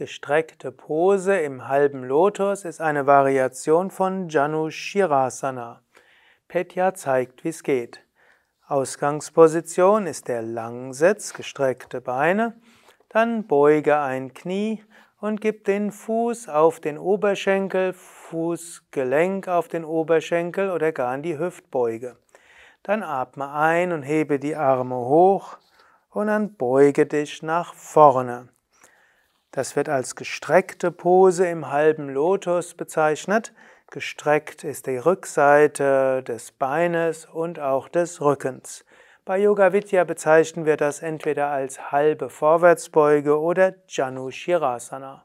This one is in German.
Gestreckte Pose im halben Lotus ist eine Variation von Janushirasana. Petya zeigt, wie es geht. Ausgangsposition ist der Langsitz, gestreckte Beine. Dann beuge ein Knie und gib den Fuß auf den Oberschenkel, Fußgelenk auf den Oberschenkel oder gar in die Hüftbeuge. Dann atme ein und hebe die Arme hoch und dann beuge dich nach vorne. Das wird als gestreckte Pose im halben Lotus bezeichnet. Gestreckt ist die Rückseite des Beines und auch des Rückens. Bei Yoga Vidya bezeichnen wir das entweder als halbe Vorwärtsbeuge oder Janu Shirasana.